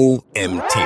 OMT.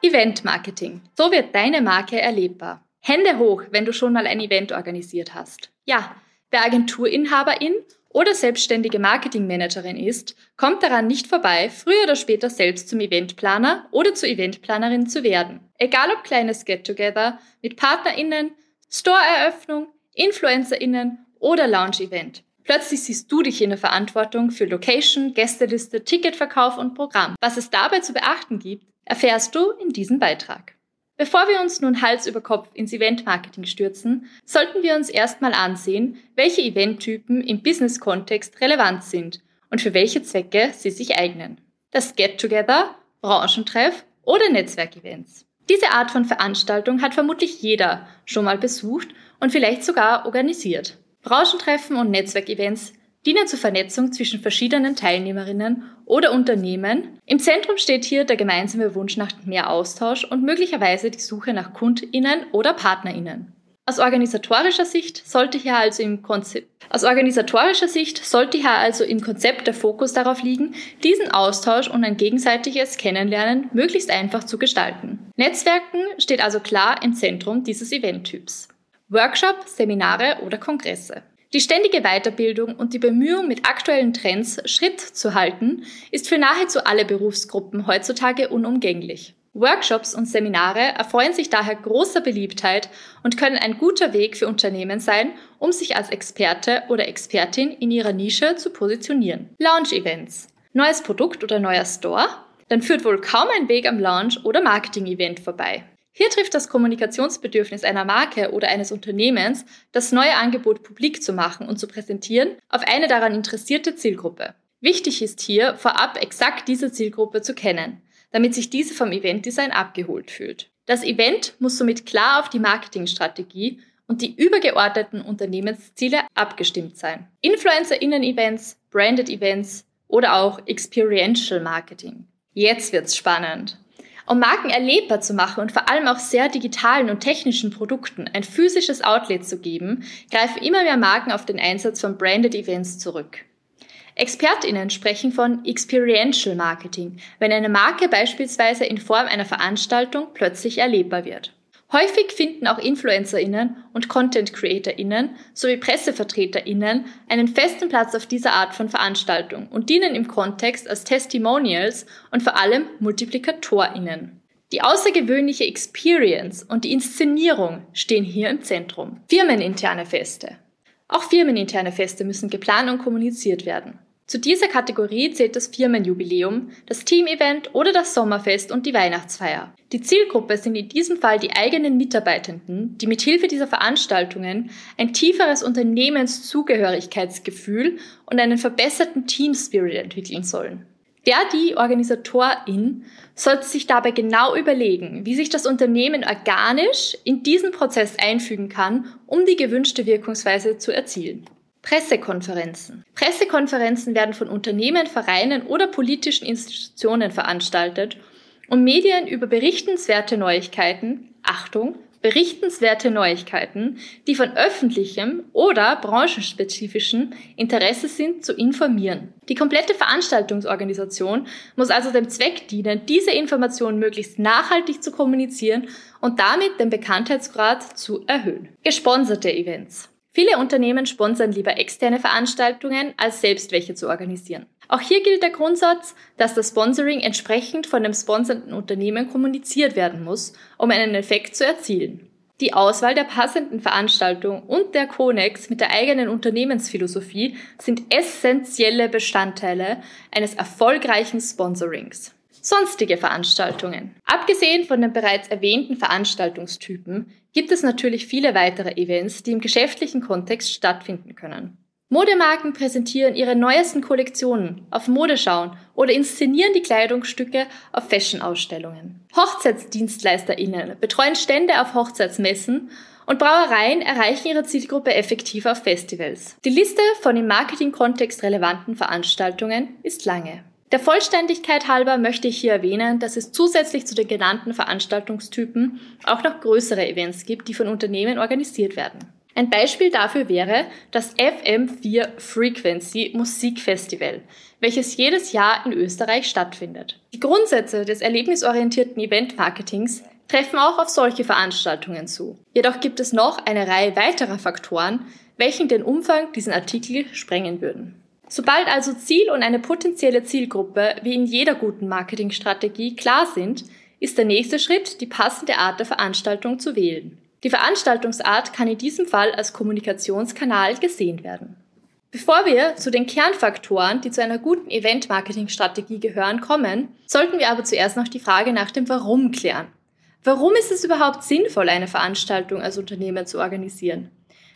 Event Marketing. So wird deine Marke erlebbar. Hände hoch, wenn du schon mal ein Event organisiert hast. Ja, wer Agenturinhaberin oder selbstständige Marketingmanagerin ist, kommt daran nicht vorbei, früher oder später selbst zum Eventplaner oder zur Eventplanerin zu werden. Egal ob kleines Get-Together mit PartnerInnen, Store-Eröffnung, InfluencerInnen oder Launch-Event. Plötzlich siehst du dich in der Verantwortung für Location, Gästeliste, Ticketverkauf und Programm. Was es dabei zu beachten gibt, erfährst du in diesem Beitrag. Bevor wir uns nun Hals über Kopf ins Event-Marketing stürzen, sollten wir uns erstmal ansehen, welche Eventtypen im Business-Kontext relevant sind und für welche Zwecke sie sich eignen. Das Get-Together, Branchentreff oder Netzwerkevents. Diese Art von Veranstaltung hat vermutlich jeder schon mal besucht und vielleicht sogar organisiert. Branchentreffen und Netzwerkevents dienen zur Vernetzung zwischen verschiedenen Teilnehmerinnen oder Unternehmen. Im Zentrum steht hier der gemeinsame Wunsch nach mehr Austausch und möglicherweise die Suche nach Kundinnen oder Partnerinnen. Aus organisatorischer Sicht sollte hier also im Konzept, aus organisatorischer Sicht sollte hier also im Konzept der Fokus darauf liegen, diesen Austausch und ein gegenseitiges Kennenlernen möglichst einfach zu gestalten. Netzwerken steht also klar im Zentrum dieses Eventtyps. Workshop, Seminare oder Kongresse. Die ständige Weiterbildung und die Bemühung, mit aktuellen Trends Schritt zu halten, ist für nahezu alle Berufsgruppen heutzutage unumgänglich. Workshops und Seminare erfreuen sich daher großer Beliebtheit und können ein guter Weg für Unternehmen sein, um sich als Experte oder Expertin in ihrer Nische zu positionieren. Launch-Events. Neues Produkt oder neuer Store? Dann führt wohl kaum ein Weg am Launch- oder Marketing-Event vorbei. Hier trifft das Kommunikationsbedürfnis einer Marke oder eines Unternehmens, das neue Angebot publik zu machen und zu präsentieren, auf eine daran interessierte Zielgruppe. Wichtig ist hier, vorab exakt diese Zielgruppe zu kennen, damit sich diese vom Eventdesign abgeholt fühlt. Das Event muss somit klar auf die Marketingstrategie und die übergeordneten Unternehmensziele abgestimmt sein. Influencer-Innen-Events, Branded Events oder auch Experiential Marketing. Jetzt wird's spannend. Um Marken erlebbar zu machen und vor allem auch sehr digitalen und technischen Produkten ein physisches Outlet zu geben, greifen immer mehr Marken auf den Einsatz von Branded Events zurück. ExpertInnen sprechen von Experiential Marketing, wenn eine Marke beispielsweise in Form einer Veranstaltung plötzlich erlebbar wird. Häufig finden auch InfluencerInnen und Content CreatorInnen sowie PressevertreterInnen einen festen Platz auf dieser Art von Veranstaltung und dienen im Kontext als Testimonials und vor allem MultiplikatorInnen. Die außergewöhnliche Experience und die Inszenierung stehen hier im Zentrum. Firmeninterne Feste. Auch firmeninterne Feste müssen geplant und kommuniziert werden. Zu dieser Kategorie zählt das Firmenjubiläum, das Teamevent oder das Sommerfest und die Weihnachtsfeier. Die Zielgruppe sind in diesem Fall die eigenen Mitarbeitenden, die mithilfe dieser Veranstaltungen ein tieferes Unternehmenszugehörigkeitsgefühl und einen verbesserten Teamspirit entwickeln sollen. Der, die Organisatorin sollte sich dabei genau überlegen, wie sich das Unternehmen organisch in diesen Prozess einfügen kann, um die gewünschte Wirkungsweise zu erzielen. Pressekonferenzen. Pressekonferenzen werden von Unternehmen, Vereinen oder politischen Institutionen veranstaltet, um Medien über berichtenswerte Neuigkeiten, Achtung, berichtenswerte Neuigkeiten, die von öffentlichem oder branchenspezifischen Interesse sind, zu informieren. Die komplette Veranstaltungsorganisation muss also dem Zweck dienen, diese Informationen möglichst nachhaltig zu kommunizieren und damit den Bekanntheitsgrad zu erhöhen. Gesponserte Events. Viele Unternehmen sponsern lieber externe Veranstaltungen, als selbst welche zu organisieren. Auch hier gilt der Grundsatz, dass das Sponsoring entsprechend von dem sponsernden Unternehmen kommuniziert werden muss, um einen Effekt zu erzielen. Die Auswahl der passenden Veranstaltung und der Konex mit der eigenen Unternehmensphilosophie sind essentielle Bestandteile eines erfolgreichen Sponsorings. Sonstige Veranstaltungen. Abgesehen von den bereits erwähnten Veranstaltungstypen gibt es natürlich viele weitere Events, die im geschäftlichen Kontext stattfinden können. Modemarken präsentieren ihre neuesten Kollektionen auf Modeschauen oder inszenieren die Kleidungsstücke auf Fashion-Ausstellungen. HochzeitsdienstleisterInnen betreuen Stände auf Hochzeitsmessen und Brauereien erreichen ihre Zielgruppe effektiv auf Festivals. Die Liste von im Marketing-Kontext relevanten Veranstaltungen ist lange. Der Vollständigkeit halber möchte ich hier erwähnen, dass es zusätzlich zu den genannten Veranstaltungstypen auch noch größere Events gibt, die von Unternehmen organisiert werden. Ein Beispiel dafür wäre das FM4 Frequency Musikfestival, welches jedes Jahr in Österreich stattfindet. Die Grundsätze des erlebnisorientierten Eventmarketings treffen auch auf solche Veranstaltungen zu. Jedoch gibt es noch eine Reihe weiterer Faktoren, welchen den Umfang diesen Artikel sprengen würden. Sobald also Ziel und eine potenzielle Zielgruppe wie in jeder guten Marketingstrategie klar sind, ist der nächste Schritt, die passende Art der Veranstaltung zu wählen. Die Veranstaltungsart kann in diesem Fall als Kommunikationskanal gesehen werden. Bevor wir zu den Kernfaktoren, die zu einer guten Event-Marketing-Strategie gehören, kommen, sollten wir aber zuerst noch die Frage nach dem Warum klären. Warum ist es überhaupt sinnvoll, eine Veranstaltung als Unternehmen zu organisieren?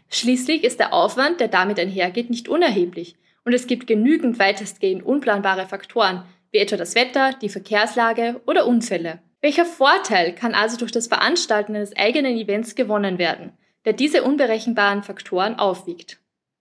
Schließlich ist der Aufwand, der damit einhergeht, nicht unerheblich und es gibt genügend weitestgehend unplanbare Faktoren, wie etwa das Wetter, die Verkehrslage oder Unfälle. Welcher Vorteil kann also durch das Veranstalten eines eigenen Events gewonnen werden, der diese unberechenbaren Faktoren aufwiegt?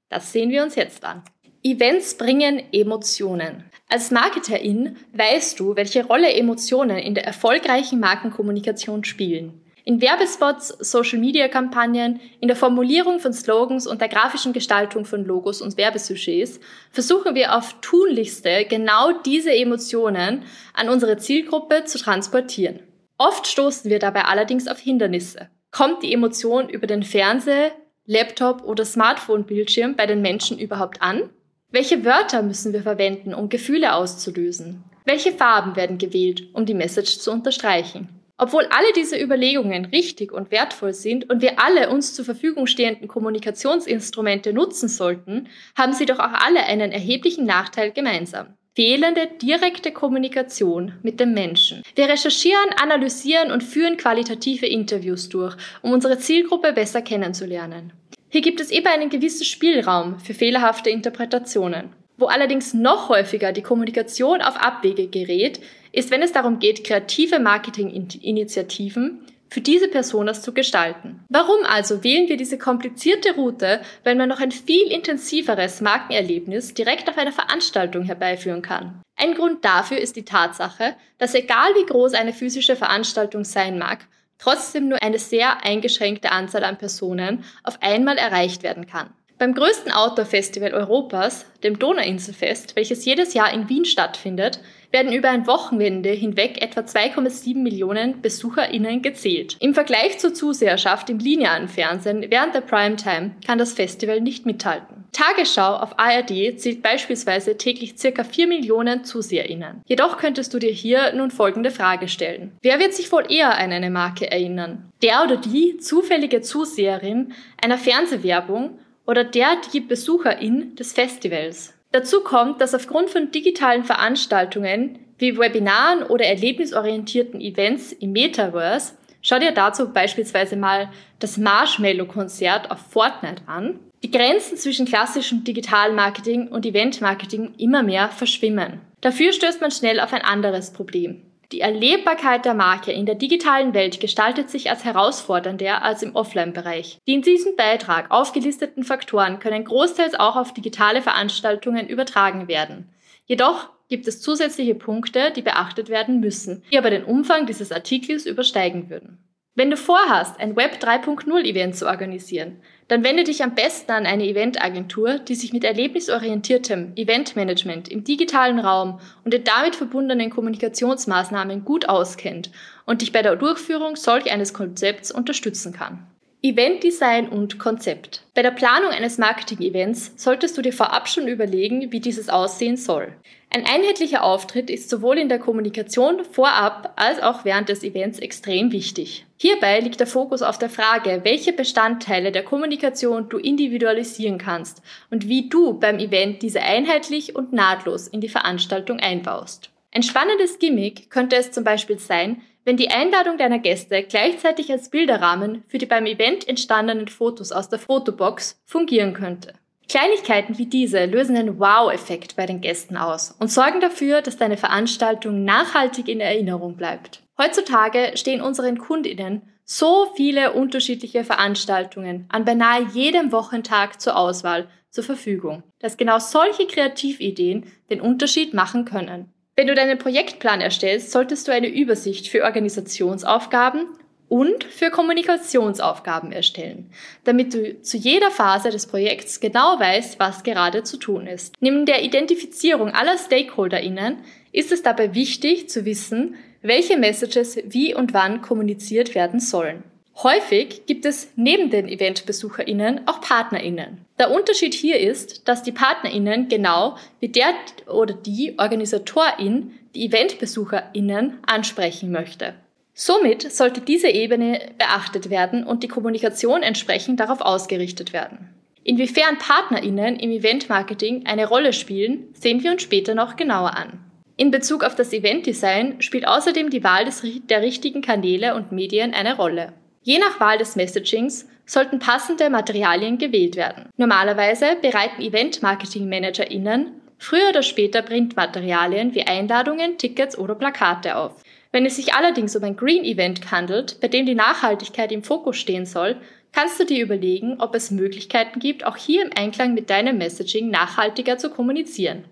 Das sehen wir uns jetzt an. Events bringen Emotionen. Als Marketerin weißt du, welche Rolle Emotionen in der erfolgreichen Markenkommunikation spielen in Werbespots, Social-Media-Kampagnen, in der Formulierung von Slogans und der grafischen Gestaltung von Logos und Werbesujets versuchen wir auf tunlichste genau diese Emotionen an unsere Zielgruppe zu transportieren. Oft stoßen wir dabei allerdings auf Hindernisse. Kommt die Emotion über den Fernseher, Laptop oder Smartphone-Bildschirm bei den Menschen überhaupt an? Welche Wörter müssen wir verwenden, um Gefühle auszulösen? Welche Farben werden gewählt, um die Message zu unterstreichen? Obwohl alle diese Überlegungen richtig und wertvoll sind und wir alle uns zur Verfügung stehenden Kommunikationsinstrumente nutzen sollten, haben sie doch auch alle einen erheblichen Nachteil gemeinsam. Fehlende direkte Kommunikation mit dem Menschen. Wir recherchieren, analysieren und führen qualitative Interviews durch, um unsere Zielgruppe besser kennenzulernen. Hier gibt es eben einen gewissen Spielraum für fehlerhafte Interpretationen. Wo allerdings noch häufiger die Kommunikation auf Abwege gerät, ist, wenn es darum geht, kreative Marketinginitiativen für diese Personas zu gestalten. Warum also wählen wir diese komplizierte Route, wenn man noch ein viel intensiveres Markenerlebnis direkt auf einer Veranstaltung herbeiführen kann? Ein Grund dafür ist die Tatsache, dass egal wie groß eine physische Veranstaltung sein mag, trotzdem nur eine sehr eingeschränkte Anzahl an Personen auf einmal erreicht werden kann. Beim größten Outdoor-Festival Europas, dem Donauinselfest, welches jedes Jahr in Wien stattfindet, werden über ein Wochenende hinweg etwa 2,7 Millionen BesucherInnen gezählt. Im Vergleich zur Zuseherschaft im linearen Fernsehen während der Primetime kann das Festival nicht mithalten. Tagesschau auf ARD zählt beispielsweise täglich circa 4 Millionen ZuseherInnen. Jedoch könntest du dir hier nun folgende Frage stellen. Wer wird sich wohl eher an eine Marke erinnern? Der oder die zufällige Zuseherin einer Fernsehwerbung oder der die Besucherin des Festivals. Dazu kommt, dass aufgrund von digitalen Veranstaltungen wie Webinaren oder erlebnisorientierten Events im Metaverse, schau dir dazu beispielsweise mal das Marshmallow-Konzert auf Fortnite an, die Grenzen zwischen klassischem Digitalmarketing und Eventmarketing immer mehr verschwimmen. Dafür stößt man schnell auf ein anderes Problem. Die Erlebbarkeit der Marke in der digitalen Welt gestaltet sich als herausfordernder als im Offline-Bereich. Die in diesem Beitrag aufgelisteten Faktoren können großteils auch auf digitale Veranstaltungen übertragen werden. Jedoch gibt es zusätzliche Punkte, die beachtet werden müssen, die aber den Umfang dieses Artikels übersteigen würden. Wenn du vorhast, ein Web 3.0 Event zu organisieren, dann wende dich am besten an eine Eventagentur, die sich mit erlebnisorientiertem Eventmanagement im digitalen Raum und den damit verbundenen Kommunikationsmaßnahmen gut auskennt und dich bei der Durchführung solch eines Konzepts unterstützen kann. Eventdesign und Konzept. Bei der Planung eines Marketing-Events solltest du dir vorab schon überlegen, wie dieses aussehen soll. Ein einheitlicher Auftritt ist sowohl in der Kommunikation vorab als auch während des Events extrem wichtig. Hierbei liegt der Fokus auf der Frage, welche Bestandteile der Kommunikation du individualisieren kannst und wie du beim Event diese einheitlich und nahtlos in die Veranstaltung einbaust. Ein spannendes Gimmick könnte es zum Beispiel sein, wenn die Einladung deiner Gäste gleichzeitig als Bilderrahmen für die beim Event entstandenen Fotos aus der Fotobox fungieren könnte. Kleinigkeiten wie diese lösen einen Wow-Effekt bei den Gästen aus und sorgen dafür, dass deine Veranstaltung nachhaltig in Erinnerung bleibt. Heutzutage stehen unseren Kundinnen so viele unterschiedliche Veranstaltungen an beinahe jedem Wochentag zur Auswahl zur Verfügung, dass genau solche Kreativideen den Unterschied machen können. Wenn du deinen Projektplan erstellst, solltest du eine Übersicht für Organisationsaufgaben und für Kommunikationsaufgaben erstellen, damit du zu jeder Phase des Projekts genau weißt, was gerade zu tun ist. Neben der Identifizierung aller StakeholderInnen ist es dabei wichtig zu wissen, welche Messages wie und wann kommuniziert werden sollen. Häufig gibt es neben den EventbesucherInnen auch PartnerInnen. Der Unterschied hier ist, dass die PartnerInnen genau wie der oder die Organisatorin die EventbesucherInnen ansprechen möchte. Somit sollte diese Ebene beachtet werden und die Kommunikation entsprechend darauf ausgerichtet werden. Inwiefern PartnerInnen im Eventmarketing eine Rolle spielen, sehen wir uns später noch genauer an. In Bezug auf das Eventdesign spielt außerdem die Wahl des, der richtigen Kanäle und Medien eine Rolle. Je nach Wahl des Messagings sollten passende Materialien gewählt werden. Normalerweise bereiten Event-Marketing-ManagerInnen früher oder später Printmaterialien wie Einladungen, Tickets oder Plakate auf. Wenn es sich allerdings um ein Green Event handelt, bei dem die Nachhaltigkeit im Fokus stehen soll, kannst du dir überlegen, ob es Möglichkeiten gibt, auch hier im Einklang mit deinem Messaging nachhaltiger zu kommunizieren.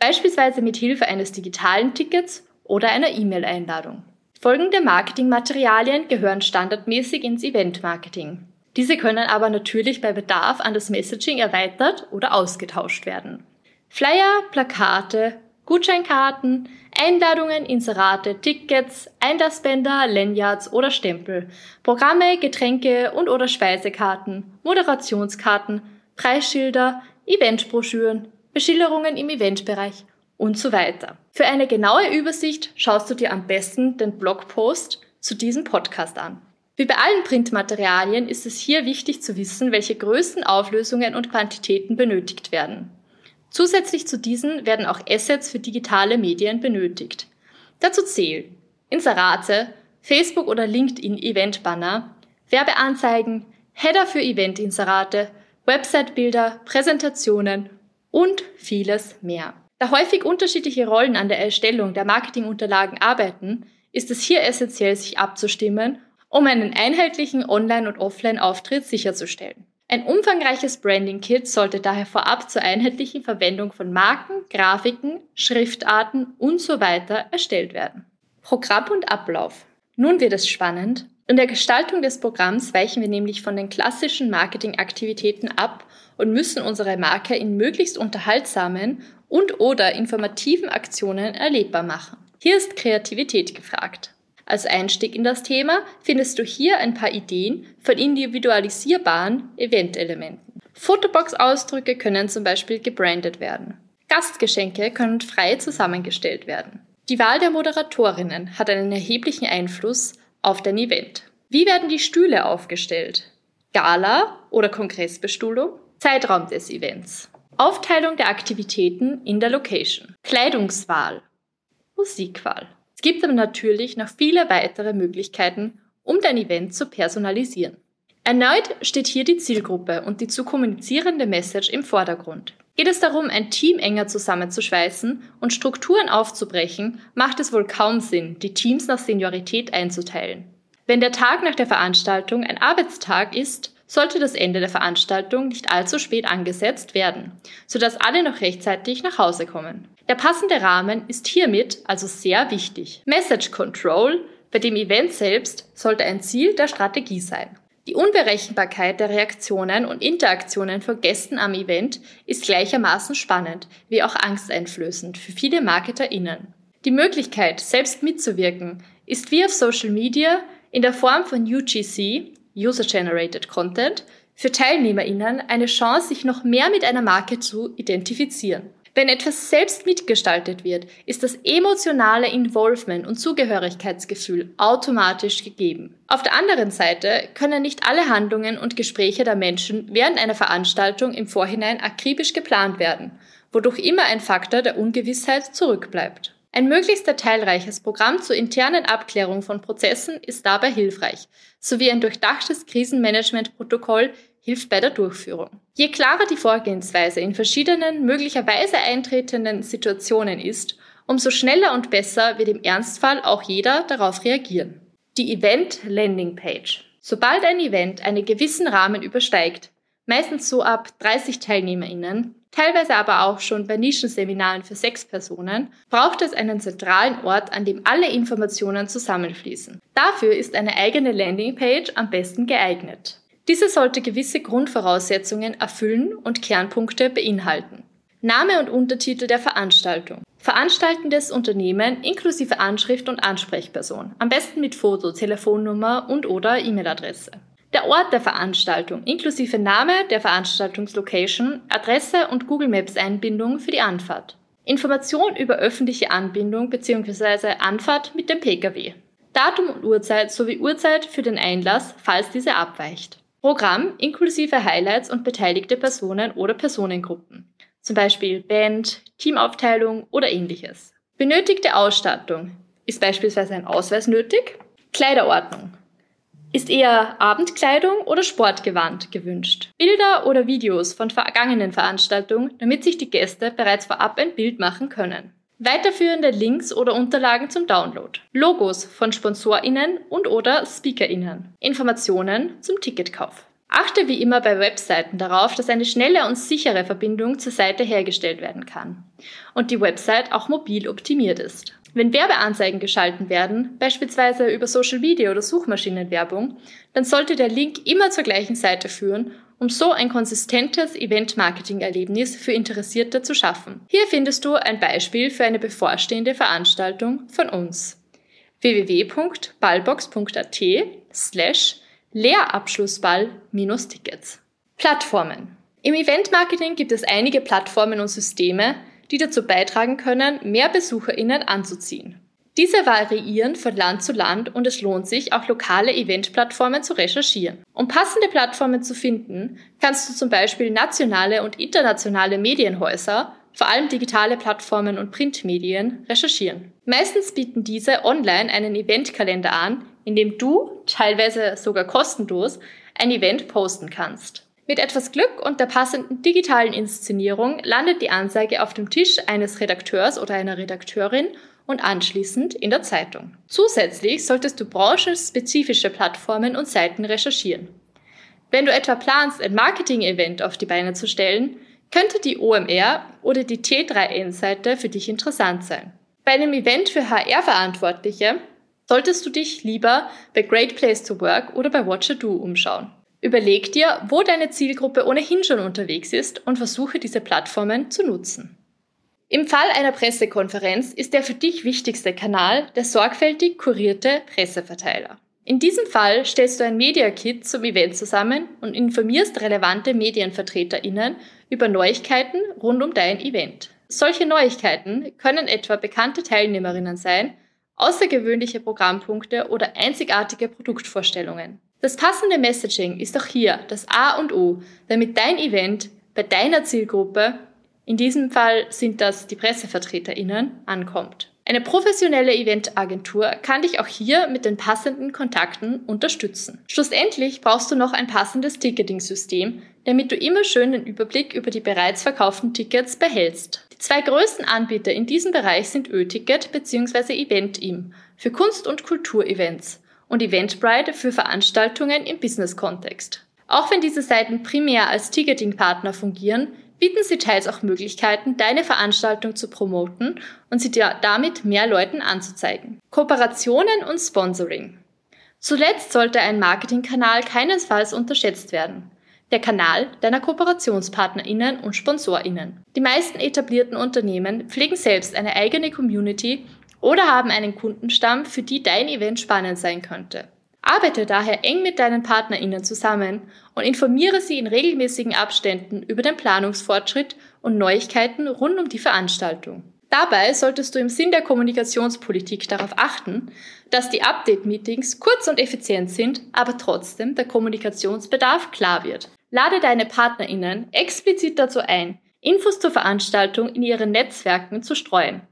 Beispielsweise mit Hilfe eines digitalen Tickets oder einer E-Mail-Einladung. Folgende Marketingmaterialien gehören standardmäßig ins Event-Marketing. Diese können aber natürlich bei Bedarf an das Messaging erweitert oder ausgetauscht werden. Flyer, Plakate, Gutscheinkarten, Einladungen, Inserate, Tickets, Einlassbänder, Lanyards oder Stempel, Programme, Getränke und oder Speisekarten, Moderationskarten, Preisschilder, Eventbroschüren, Beschilderungen im Eventbereich und so weiter. Für eine genaue Übersicht schaust du dir am besten den Blogpost zu diesem Podcast an. Wie bei allen Printmaterialien ist es hier wichtig zu wissen, welche Größen, Auflösungen und Quantitäten benötigt werden. Zusätzlich zu diesen werden auch Assets für digitale Medien benötigt. Dazu zählen Inserate, Facebook- oder LinkedIn-Event-Banner, Werbeanzeigen, Header für Event-Inserate, Website-Bilder, Präsentationen und vieles mehr. Da häufig unterschiedliche Rollen an der Erstellung der Marketingunterlagen arbeiten, ist es hier essentiell, sich abzustimmen, um einen einheitlichen Online- und Offline-Auftritt sicherzustellen. Ein umfangreiches Branding-Kit sollte daher vorab zur einheitlichen Verwendung von Marken, Grafiken, Schriftarten und so erstellt werden. Programm und Ablauf. Nun wird es spannend. In der Gestaltung des Programms weichen wir nämlich von den klassischen Marketingaktivitäten ab und müssen unsere Marke in möglichst unterhaltsamen und oder informativen Aktionen erlebbar machen. Hier ist Kreativität gefragt. Als Einstieg in das Thema findest du hier ein paar Ideen von individualisierbaren Eventelementen. Fotobox-Ausdrücke können zum Beispiel gebrandet werden. Gastgeschenke können frei zusammengestellt werden. Die Wahl der Moderatorinnen hat einen erheblichen Einfluss auf dein Event. Wie werden die Stühle aufgestellt? Gala oder Kongressbestuhlung? Zeitraum des Events. Aufteilung der Aktivitäten in der Location. Kleidungswahl. Musikwahl. Es gibt aber natürlich noch viele weitere Möglichkeiten, um dein Event zu personalisieren. Erneut steht hier die Zielgruppe und die zu kommunizierende Message im Vordergrund. Geht es darum, ein Team enger zusammenzuschweißen und Strukturen aufzubrechen, macht es wohl kaum Sinn, die Teams nach Seniorität einzuteilen. Wenn der Tag nach der Veranstaltung ein Arbeitstag ist, sollte das Ende der Veranstaltung nicht allzu spät angesetzt werden, sodass alle noch rechtzeitig nach Hause kommen. Der passende Rahmen ist hiermit also sehr wichtig. Message Control bei dem Event selbst sollte ein Ziel der Strategie sein. Die Unberechenbarkeit der Reaktionen und Interaktionen von Gästen am Event ist gleichermaßen spannend wie auch angsteinflößend für viele MarketerInnen. Die Möglichkeit, selbst mitzuwirken, ist wie auf Social Media in der Form von UGC, User-Generated Content, für TeilnehmerInnen eine Chance, sich noch mehr mit einer Marke zu identifizieren. Wenn etwas selbst mitgestaltet wird, ist das emotionale Involvement und Zugehörigkeitsgefühl automatisch gegeben. Auf der anderen Seite können nicht alle Handlungen und Gespräche der Menschen während einer Veranstaltung im Vorhinein akribisch geplant werden, wodurch immer ein Faktor der Ungewissheit zurückbleibt. Ein möglichst detailreiches Programm zur internen Abklärung von Prozessen ist dabei hilfreich, sowie ein durchdachtes Krisenmanagementprotokoll hilft bei der Durchführung. Je klarer die Vorgehensweise in verschiedenen möglicherweise eintretenden Situationen ist, umso schneller und besser wird im Ernstfall auch jeder darauf reagieren. Die Event Landing Page. Sobald ein Event einen gewissen Rahmen übersteigt, meistens so ab 30 TeilnehmerInnen, teilweise aber auch schon bei Nischenseminaren für sechs Personen, braucht es einen zentralen Ort, an dem alle Informationen zusammenfließen. Dafür ist eine eigene Landingpage am besten geeignet. Diese sollte gewisse Grundvoraussetzungen erfüllen und Kernpunkte beinhalten. Name und Untertitel der Veranstaltung. Veranstaltendes Unternehmen inklusive Anschrift und Ansprechperson, am besten mit Foto, Telefonnummer und oder E-Mail-Adresse. Der Ort der Veranstaltung inklusive Name der Veranstaltungslocation, Adresse und Google Maps Einbindung für die Anfahrt. Information über öffentliche Anbindung bzw. Anfahrt mit dem Pkw. Datum und Uhrzeit sowie Uhrzeit für den Einlass, falls diese abweicht. Programm inklusive Highlights und beteiligte Personen oder Personengruppen. Zum Beispiel Band, Teamaufteilung oder ähnliches. Benötigte Ausstattung. Ist beispielsweise ein Ausweis nötig? Kleiderordnung. Ist eher Abendkleidung oder Sportgewand gewünscht? Bilder oder Videos von vergangenen Veranstaltungen, damit sich die Gäste bereits vorab ein Bild machen können. Weiterführende Links oder Unterlagen zum Download. Logos von SponsorInnen und oder SpeakerInnen. Informationen zum Ticketkauf. Achte wie immer bei Webseiten darauf, dass eine schnelle und sichere Verbindung zur Seite hergestellt werden kann und die Website auch mobil optimiert ist. Wenn Werbeanzeigen geschalten werden, beispielsweise über Social Media oder Suchmaschinenwerbung, dann sollte der Link immer zur gleichen Seite führen, um so ein konsistentes Event-Marketing-Erlebnis für Interessierte zu schaffen. Hier findest du ein Beispiel für eine bevorstehende Veranstaltung von uns. www.ballbox.at slash Lehrabschlussball-Tickets. Plattformen. Im Event-Marketing gibt es einige Plattformen und Systeme, die dazu beitragen können, mehr BesucherInnen anzuziehen. Diese variieren von Land zu Land und es lohnt sich, auch lokale Eventplattformen zu recherchieren. Um passende Plattformen zu finden, kannst du zum Beispiel nationale und internationale Medienhäuser, vor allem digitale Plattformen und Printmedien, recherchieren. Meistens bieten diese online einen Eventkalender an, in dem du, teilweise sogar kostenlos, ein Event posten kannst. Mit etwas Glück und der passenden digitalen Inszenierung landet die Anzeige auf dem Tisch eines Redakteurs oder einer Redakteurin und anschließend in der Zeitung. Zusätzlich solltest du branchenspezifische Plattformen und Seiten recherchieren. Wenn du etwa planst, ein Marketing-Event auf die Beine zu stellen, könnte die OMR oder die T3N-Seite für dich interessant sein. Bei einem Event für HR-Verantwortliche solltest du dich lieber bei Great Place to Work oder bei Watcher Do umschauen. Überleg dir, wo deine Zielgruppe ohnehin schon unterwegs ist und versuche diese Plattformen zu nutzen. Im Fall einer Pressekonferenz ist der für dich wichtigste Kanal der sorgfältig kurierte Presseverteiler. In diesem Fall stellst du ein Media Kit zum Event zusammen und informierst relevante Medienvertreterinnen über Neuigkeiten rund um dein Event. Solche Neuigkeiten können etwa bekannte Teilnehmerinnen sein, außergewöhnliche Programmpunkte oder einzigartige Produktvorstellungen. Das passende Messaging ist auch hier das A und O, damit dein Event bei deiner Zielgruppe, in diesem Fall sind das die Pressevertreterinnen, ankommt. Eine professionelle Eventagentur kann dich auch hier mit den passenden Kontakten unterstützen. Schlussendlich brauchst du noch ein passendes Ticketing-System, damit du immer schön den Überblick über die bereits verkauften Tickets behältst. Die zwei größten Anbieter in diesem Bereich sind Ö-Ticket bzw. Eventim für Kunst- und Kulturevents und Eventbrite für Veranstaltungen im Business-Kontext. Auch wenn diese Seiten primär als Ticketing-Partner fungieren, bieten sie teils auch Möglichkeiten, deine Veranstaltung zu promoten und sie dir damit mehr Leuten anzuzeigen. Kooperationen und Sponsoring. Zuletzt sollte ein Marketingkanal keinesfalls unterschätzt werden. Der Kanal deiner KooperationspartnerInnen und SponsorInnen. Die meisten etablierten Unternehmen pflegen selbst eine eigene Community oder haben einen Kundenstamm, für die dein Event spannend sein könnte. Arbeite daher eng mit deinen PartnerInnen zusammen und informiere sie in regelmäßigen Abständen über den Planungsfortschritt und Neuigkeiten rund um die Veranstaltung. Dabei solltest du im Sinn der Kommunikationspolitik darauf achten, dass die Update-Meetings kurz und effizient sind, aber trotzdem der Kommunikationsbedarf klar wird. Lade deine PartnerInnen explizit dazu ein, Infos zur Veranstaltung in ihren Netzwerken zu streuen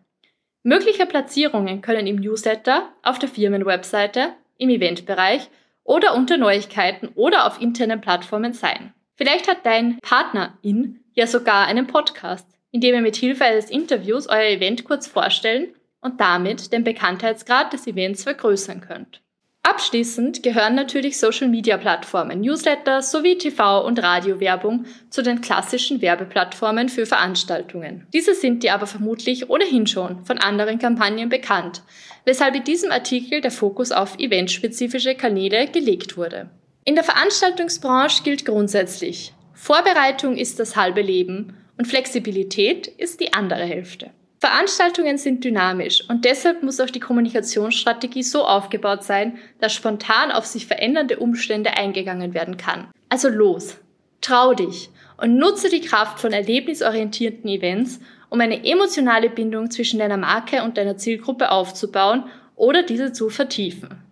Mögliche Platzierungen können im Newsletter, auf der Firmenwebseite, im Eventbereich oder unter Neuigkeiten oder auf internen Plattformen sein. Vielleicht hat dein Partnerin ja sogar einen Podcast, in dem ihr mit Hilfe eines Interviews euer Event kurz vorstellen und damit den Bekanntheitsgrad des Events vergrößern könnt. Abschließend gehören natürlich Social-Media-Plattformen, Newsletter sowie TV- und Radiowerbung zu den klassischen Werbeplattformen für Veranstaltungen. Diese sind dir aber vermutlich ohnehin schon von anderen Kampagnen bekannt, weshalb in diesem Artikel der Fokus auf eventspezifische Kanäle gelegt wurde. In der Veranstaltungsbranche gilt grundsätzlich, Vorbereitung ist das halbe Leben und Flexibilität ist die andere Hälfte. Veranstaltungen sind dynamisch und deshalb muss auch die Kommunikationsstrategie so aufgebaut sein, dass spontan auf sich verändernde Umstände eingegangen werden kann. Also los, trau dich und nutze die Kraft von erlebnisorientierten Events, um eine emotionale Bindung zwischen deiner Marke und deiner Zielgruppe aufzubauen oder diese zu vertiefen.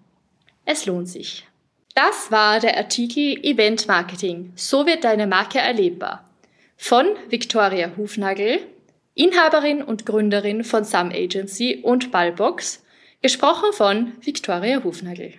Es lohnt sich. Das war der Artikel Event Marketing. So wird deine Marke erlebbar. Von Victoria Hufnagel Inhaberin und Gründerin von Some Agency und Ballbox, gesprochen von Victoria Hufnagel.